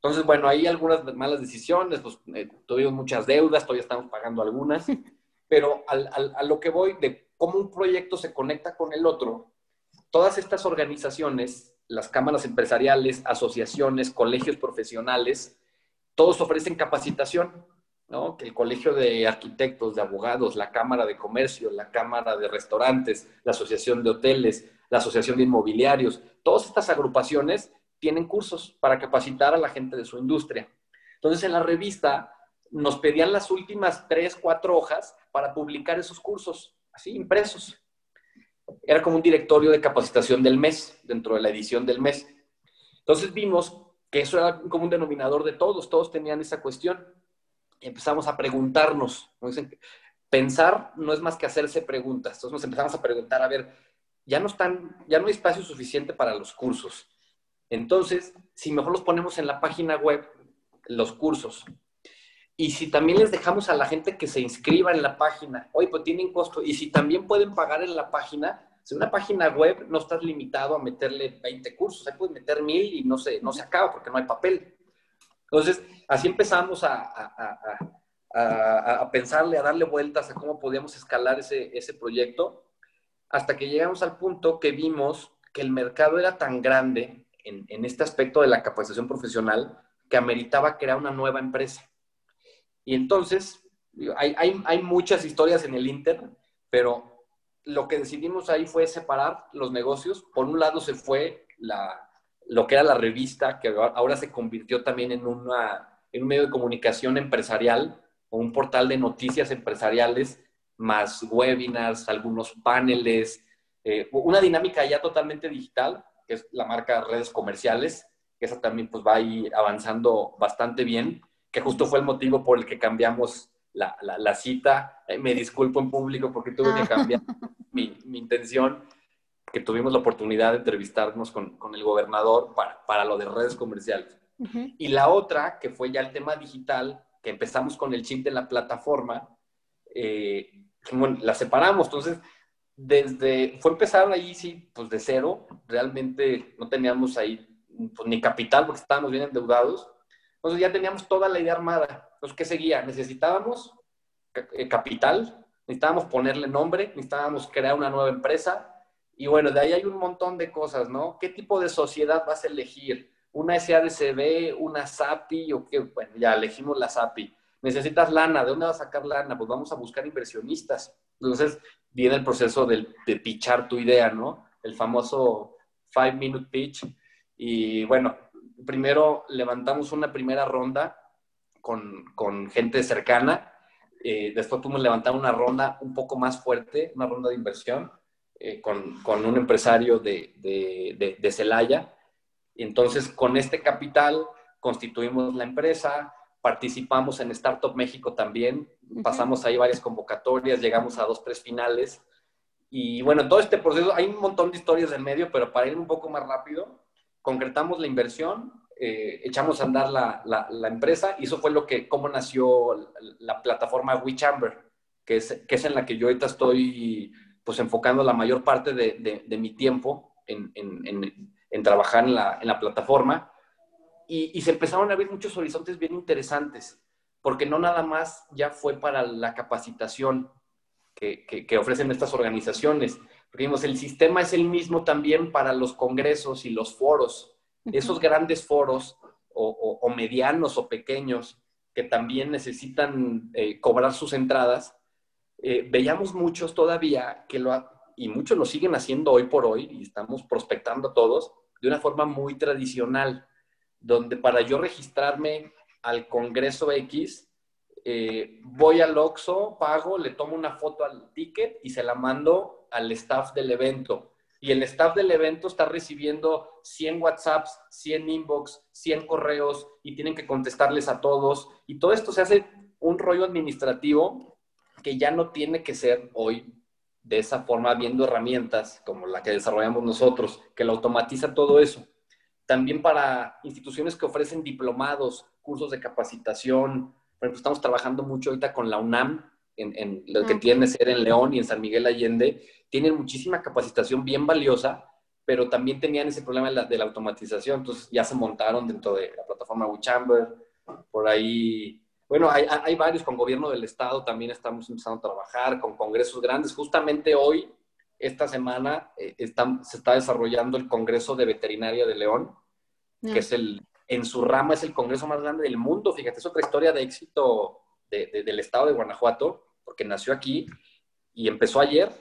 Entonces, bueno, hay algunas malas decisiones, pues eh, tuvimos muchas deudas, todavía estamos pagando algunas, pero a lo que voy de cómo un proyecto se conecta con el otro, todas estas organizaciones, las cámaras empresariales, asociaciones, colegios profesionales, todos ofrecen capacitación, ¿no? Que el colegio de arquitectos, de abogados, la cámara de comercio, la cámara de restaurantes, la asociación de hoteles, la asociación de inmobiliarios, todas estas agrupaciones tienen cursos para capacitar a la gente de su industria. Entonces, en la revista nos pedían las últimas tres, cuatro hojas para publicar esos cursos, así, impresos. Era como un directorio de capacitación del mes, dentro de la edición del mes. Entonces vimos que eso era como un denominador de todos, todos tenían esa cuestión. empezamos a preguntarnos, pensar no es más que hacerse preguntas. Entonces nos empezamos a preguntar, a ver, ya no están, ya no hay espacio suficiente para los cursos entonces, si mejor los ponemos en la página web, los cursos, y si también les dejamos a la gente que se inscriba en la página, oye, pues tienen costo, y si también pueden pagar en la página, si una página web no estás limitado a meterle 20 cursos, ahí puedes meter mil y no se, no se acaba porque no hay papel. Entonces, así empezamos a, a, pensarle, a darle vueltas a cómo podíamos escalar ese, ese proyecto, hasta que llegamos al punto que vimos que el mercado era tan grande en, este aspecto de la capacitación profesional que ameritaba crear una nueva empresa. Y entonces, hay, hay, hay muchas historias en el Inter, pero lo que decidimos ahí fue separar los negocios. Por un lado se fue la, lo que era la revista, que ahora se convirtió también en, una, en un medio de comunicación empresarial o un portal de noticias empresariales, más webinars, algunos paneles, eh, una dinámica ya totalmente digital, que es la marca redes comerciales, que esa también pues va ahí avanzando bastante bien, que justo fue el motivo por el que cambiamos la, la, cita. Eh, me disculpo en público porque tuve que ah. cambiar mi, mi, intención, que tuvimos la oportunidad de entrevistarnos con, con el gobernador para, para, lo de redes comerciales. Y la otra, que fue ya el tema digital, que empezamos con el chip de la plataforma, eh, bueno, la separamos. Entonces, desde, fue empezar ahí, sí, pues de cero. Realmente no teníamos ahí pues, ni capital porque estábamos bien endeudados. Entonces ya teníamos toda la idea armada. Entonces, ¿qué seguía? Necesitábamos eh, capital, necesitábamos ponerle nombre, necesitábamos crear una nueva empresa. Y bueno, de ahí hay un montón de cosas, ¿no? ¿Qué tipo de sociedad vas a elegir? ¿Una SADCB, una SAPI o qué? Bueno, ya elegimos la SAPI. Necesitas lana, ¿de dónde vas a sacar lana? Pues vamos a buscar inversionistas. Entonces viene el proceso de, de pitchar tu idea, ¿no? El famoso five minute pitch. Y bueno, primero levantamos una primera ronda con, con gente cercana. Eh, después pudimos levantar una ronda un poco más fuerte, una ronda de inversión eh, con, con, un empresario de, de, de, Celaya. Entonces, con este capital constituimos la empresa, participamos en Startup México también, pasamos ahí varias convocatorias, llegamos a dos, tres finales. Y bueno, todo este proceso, hay un montón de historias en medio, pero para ir un poco más rápido, concretamos la inversión, eh, echamos a andar la, la, empresa y eso fue lo que, cómo nació la, plataforma WeChamber, que es, que es en la que yo ahorita estoy pues enfocando la mayor parte de, de, mi tiempo en, en, en, trabajar en la, en la plataforma. Y, y, se empezaron a ver muchos horizontes bien interesantes, porque no nada más ya fue para la capacitación que, que, que ofrecen estas organizaciones, porque el sistema es el mismo también para los congresos y los foros. Esos grandes foros o, medianos o pequeños que también necesitan eh, cobrar sus entradas, eh, veíamos muchos todavía que lo, y muchos lo siguen haciendo hoy por hoy, y estamos prospectando a todos, de una forma muy tradicional, donde para yo registrarme al Congreso X, eh, voy al Oxxo, pago, le tomo una foto al ticket y se la mando al staff del evento. Y el staff del evento está recibiendo 100 WhatsApps, 100 inbox, 100 correos y tienen que contestarles a todos. Y todo esto se hace un rollo administrativo que ya no tiene que ser hoy de esa forma viendo herramientas como la que desarrollamos nosotros, que lo automatiza todo eso. También para instituciones que ofrecen diplomados, cursos de capacitación. Por ejemplo, estamos trabajando mucho ahorita con la UNAM, en, lo que tiene ser en León y en San Miguel Allende, tienen muchísima capacitación bien valiosa, pero también tenían ese problema de la, automatización, entonces ya se montaron dentro de la plataforma WeChamber, por ahí, bueno, hay, hay, varios con gobierno del estado, también estamos empezando a trabajar con congresos grandes, justamente hoy, esta semana, eh, se está desarrollando el Congreso de Veterinaria de León, que es el, en su rama es el congreso más grande del mundo, fíjate, es otra historia de éxito del estado de Guanajuato, porque nació aquí y empezó ayer,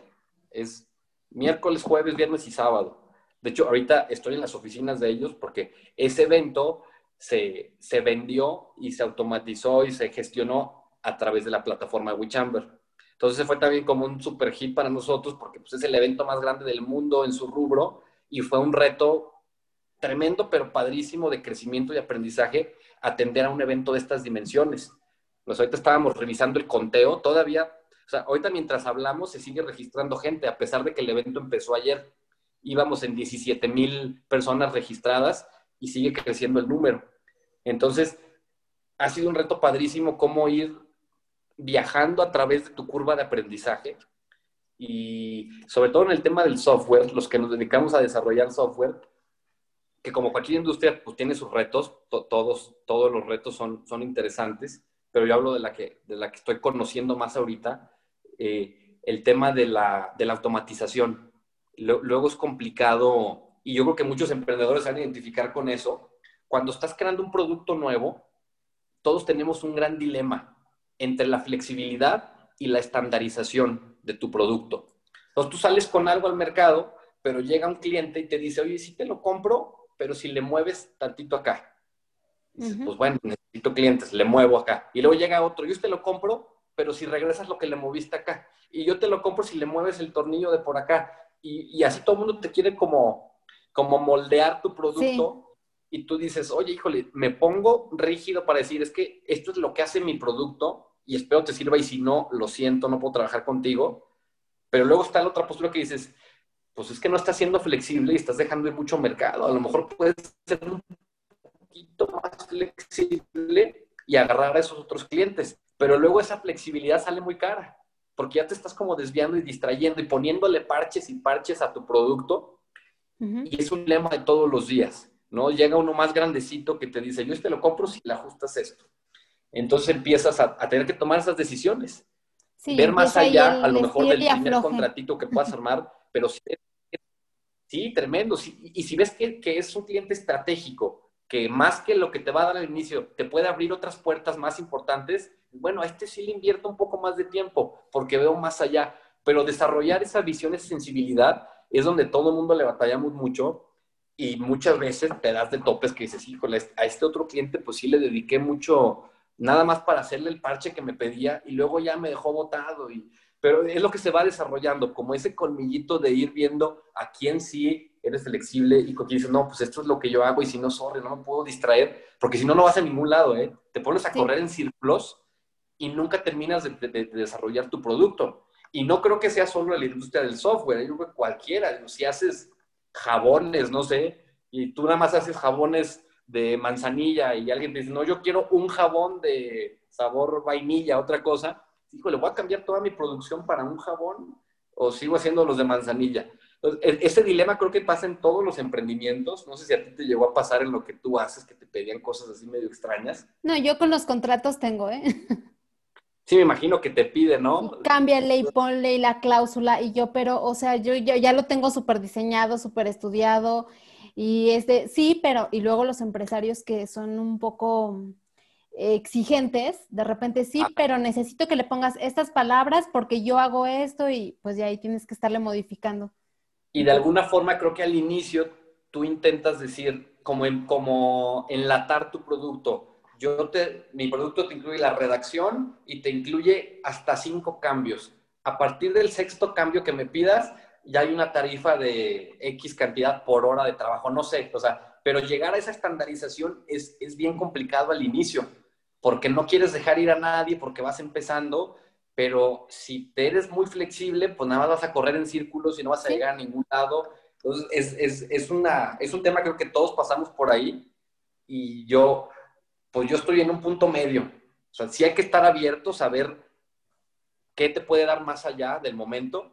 es miércoles, jueves, viernes y sábado. De hecho, ahorita estoy en las oficinas de ellos porque ese evento se, se vendió y se automatizó y se gestionó a través de la plataforma WeChamber. Entonces fue también como un super hit para nosotros porque pues, es el evento más grande del mundo en su rubro y fue un reto tremendo pero padrísimo de crecimiento y aprendizaje atender a un evento de estas dimensiones. Pues ahorita estábamos revisando el conteo, todavía, o sea, ahorita mientras hablamos se sigue registrando gente, a pesar de que el evento empezó ayer. Íbamos en 17 mil personas registradas y sigue creciendo el número. Entonces, ha sido un reto padrísimo cómo ir viajando a través de tu curva de aprendizaje y sobre todo en el tema del software, los que nos dedicamos a desarrollar software, que como cualquier industria pues tiene sus retos, todos, todos los retos son, son interesantes, pero yo hablo de la que, de la que estoy conociendo más ahorita, eh, el tema de la, de la automatización. Luego es complicado, y yo creo que muchos emprendedores van a identificar con eso. Cuando estás creando un producto nuevo, todos tenemos un gran dilema entre la flexibilidad y la estandarización de tu producto. Entonces tú sales con algo al mercado, pero llega un cliente y te dice, oye, sí te lo compro, pero si le mueves tantito acá. Pues bueno, necesito clientes, le muevo acá. Y luego llega otro, yo te lo compro, pero si regresas lo que le moviste acá. Y yo te lo compro si le mueves el tornillo de por acá. Y, así todo el mundo te quiere como, como moldear tu producto. Y tú dices, oye, híjole, me pongo rígido para decir, es que esto es lo que hace mi producto y espero te sirva y si no, lo siento, no puedo trabajar contigo. Pero luego está la otra postura que dices, pues es que no estás siendo flexible y estás dejando ir mucho mercado. A lo mejor puedes ser un poquito más flexible y agarrar a esos otros clientes. Pero luego esa flexibilidad sale muy cara, porque ya te estás como desviando y distrayendo y poniéndole parches y parches a tu producto. Y es un lema de todos los días, ¿no? Llega uno más grandecito que te dice, yo este lo compro si le ajustas esto. Entonces empiezas a, tener que tomar esas decisiones. Ver más allá, a lo mejor, del primer contratito que puedas armar, pero sí, sí tremendo. y si ves que, que, es un cliente estratégico, que más que lo que te va a dar al inicio, te puede abrir otras puertas más importantes, bueno, a este sí le invierto un poco más de tiempo, porque veo más allá. Pero desarrollar esa visión, esa sensibilidad, es donde todo el mundo le batallamos mucho y muchas veces te das de topes que dices, híjole, a este otro cliente pues sí le dediqué mucho, nada más para hacerle el parche que me pedía y luego ya me dejó botado. Y, pero es lo que se va desarrollando, como ese colmillito de ir viendo a quién sí eres flexible y con quien dices, no, pues esto es lo que yo hago y si no, sorry, no me puedo distraer, porque si no, no vas a ningún lado, ¿eh? Te pones a correr en círculos y nunca terminas de, de, desarrollar tu producto. Y no creo que sea solo la industria del software, yo creo que cualquiera, si haces jabones, no sé, y tú nada más haces jabones de manzanilla y alguien te dice, no, yo quiero un jabón de sabor vainilla, otra cosa, híjole, voy a cambiar toda mi producción para un jabón o sigo haciendo los de manzanilla. Entonces, e-, ese dilema creo que pasa en todos los emprendimientos. No sé si a ti te llegó a pasar en lo que tú haces, que te pedían cosas así medio extrañas. No, yo con los contratos tengo, ¿eh? Sí, me imagino que te pide, ¿no? Cámbiale y ponle la cláusula y yo, pero, o sea, yo, yo ya lo tengo súper diseñado, súper estudiado y este, sí, pero, y luego los empresarios que son un poco exigentes, de repente sí, ah. pero necesito que le pongas estas palabras porque yo hago esto y pues ya ahí tienes que estarle modificando. Y de alguna forma creo que al inicio tú intentas decir, como, en, como enlatar tu producto. Yo te, mi producto te incluye la redacción y te incluye hasta cinco cambios. A partir del sexto cambio que me pidas, ya hay una tarifa de X cantidad por hora de trabajo, no sé, o sea, pero llegar a esa estandarización es, es bien complicado al inicio, porque no quieres dejar ir a nadie, porque vas empezando, pero si te eres muy flexible, pues nada más vas a correr en círculos y no vas a llegar a ningún lado. Entonces, es, es, es, una, es un tema creo que todos pasamos por ahí y yo, pues yo estoy en un punto medio. O sea, sí hay que estar abiertos a ver qué te puede dar más allá del momento,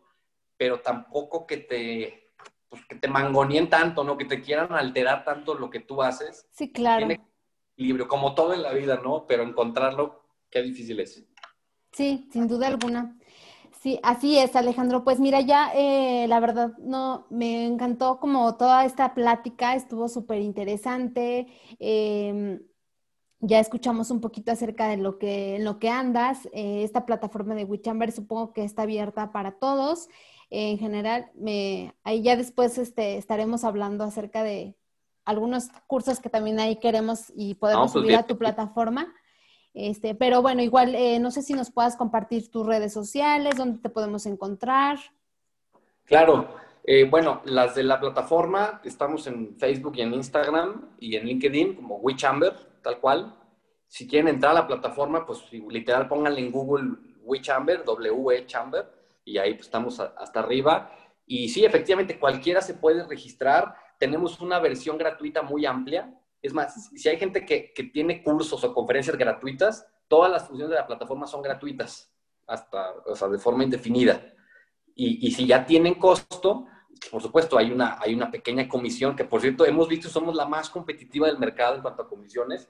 pero tampoco que te, pues, que te mangonien tanto, ¿no? Que te quieran alterar tanto lo que tú haces. Sí, claro. Tiene equilibrio, como todo en la vida, ¿no? Pero encontrarlo, qué difícil es. Sí, sin duda alguna. Sí, así es, Alejandro. Pues mira, ya eh, la verdad no me encantó como toda esta plática, estuvo súper interesante. Em, ya escuchamos un poquito acerca de lo que, en lo que andas. Eh, esta plataforma de WeChamber supongo que está abierta para todos en general, me, ahí ya después este, estaremos hablando acerca de algunos cursos que también ahí queremos y podemos pues subir a tu plataforma. Este, pero bueno, igual, eh, no sé si nos puedas compartir tus redes sociales, dónde te podemos encontrar. Claro, eh, bueno, las de la plataforma, estamos en Facebook y en Instagram y en LinkedIn como WeChamber, tal cual. Si quieren entrar a la plataforma, pues literal pónganle en Google WeChamber, W-E Chamber y ahí pues, estamos hasta arriba. Y sí, efectivamente, cualquiera se puede registrar. Tenemos una versión gratuita muy amplia. Es más, si hay gente que, que tiene cursos o conferencias gratuitas, todas las funciones de la plataforma son gratuitas, hasta, o sea, de forma indefinida. Y, y si ya tienen costo, por supuesto, hay una, hay una pequeña comisión que, por cierto, hemos visto somos la más competitiva del mercado en cuanto a comisiones,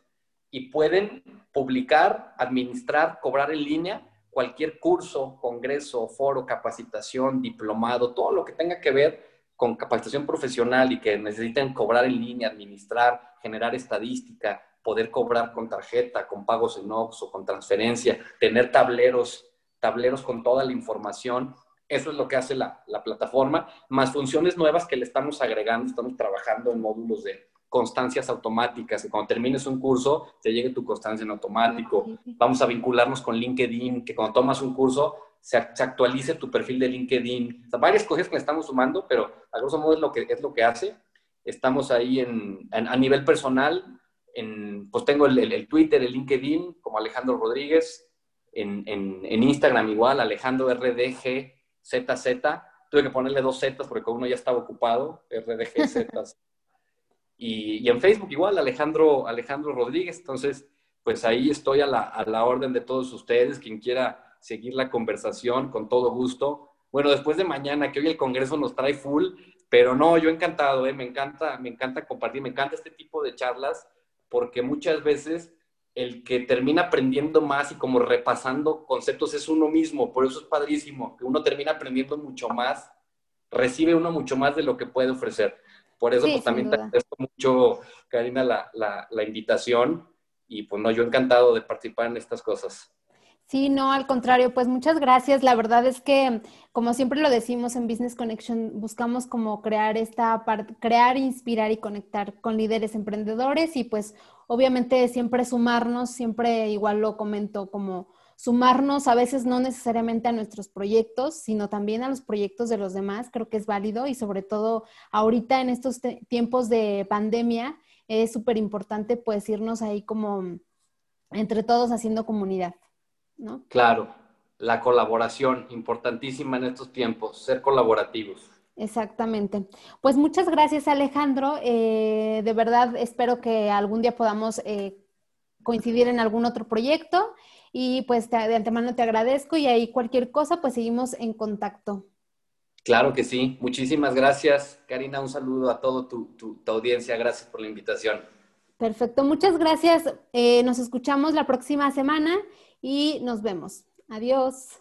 y pueden publicar, administrar, cobrar en línea cualquier curso, congreso, foro, capacitación, diplomado, todo lo que tenga que ver con capacitación profesional y que necesiten cobrar en línea, administrar, generar estadística, poder cobrar con tarjeta, con pagos en OXO, con transferencia, tener tableros, tableros con toda la información. Eso es lo que hace la, la plataforma, más funciones nuevas que le estamos agregando, estamos trabajando en módulos de constancias automáticas, que cuando termines un curso te llegue tu constancia en automático. Vamos a vincularnos con LinkedIn, que cuando tomas un curso se, actualice tu perfil de LinkedIn. O varias cosas que le estamos sumando, pero a grosso modo es lo que, es lo que hace. Estamos ahí en, a nivel personal, en, pues tengo el, el, Twitter, el LinkedIn, como Alejandro Rodríguez, en, en, en Instagram igual, Alejandro RDG ZZ. Tuve que ponerle dos Z porque uno ya estaba ocupado, RDGZ. Y, en Facebook igual, Alejandro, Alejandro Rodríguez. Entonces, pues ahí estoy a la, a la orden de todos ustedes. Quien quiera seguir la conversación, con todo gusto. Bueno, después de mañana, que hoy el Congreso nos trae full, pero no, yo encantado, ¿eh? me encanta, me encanta compartir, me encanta este tipo de charlas, porque muchas veces el que termina aprendiendo más y como repasando conceptos es uno mismo, por eso es padrísimo, que uno termina aprendiendo mucho más, recibe uno mucho más de lo que puede ofrecer. Por eso pues, también te agradezco mucho, Karina, la, la, la, invitación y pues no, yo encantado de participar en estas cosas. Sí, no, al contrario, pues muchas gracias. La verdad es que, como siempre lo decimos en Business Connection, buscamos como crear esta parte, crear, inspirar y conectar con líderes emprendedores y pues obviamente siempre sumarnos, siempre igual lo comento como sumarnos a veces no necesariamente a nuestros proyectos, sino también a los proyectos de los demás, creo que es válido y sobre todo ahorita en estos tiempos de pandemia es súper importante pues irnos ahí como entre todos haciendo comunidad, ¿no? Claro, la colaboración, importantísima en estos tiempos, ser colaborativos. Exactamente. Pues muchas gracias Alejandro. Eh, de verdad espero que algún día podamos eh, coincidir en algún otro proyecto y pues de antemano te agradezco y ahí cualquier cosa, pues seguimos en contacto. Claro que sí. Muchísimas gracias, Karina. Un saludo a toda tu, audiencia. Gracias por la invitación. Perfecto. Muchas gracias. Eh, nos escuchamos la próxima semana y nos vemos. Adiós.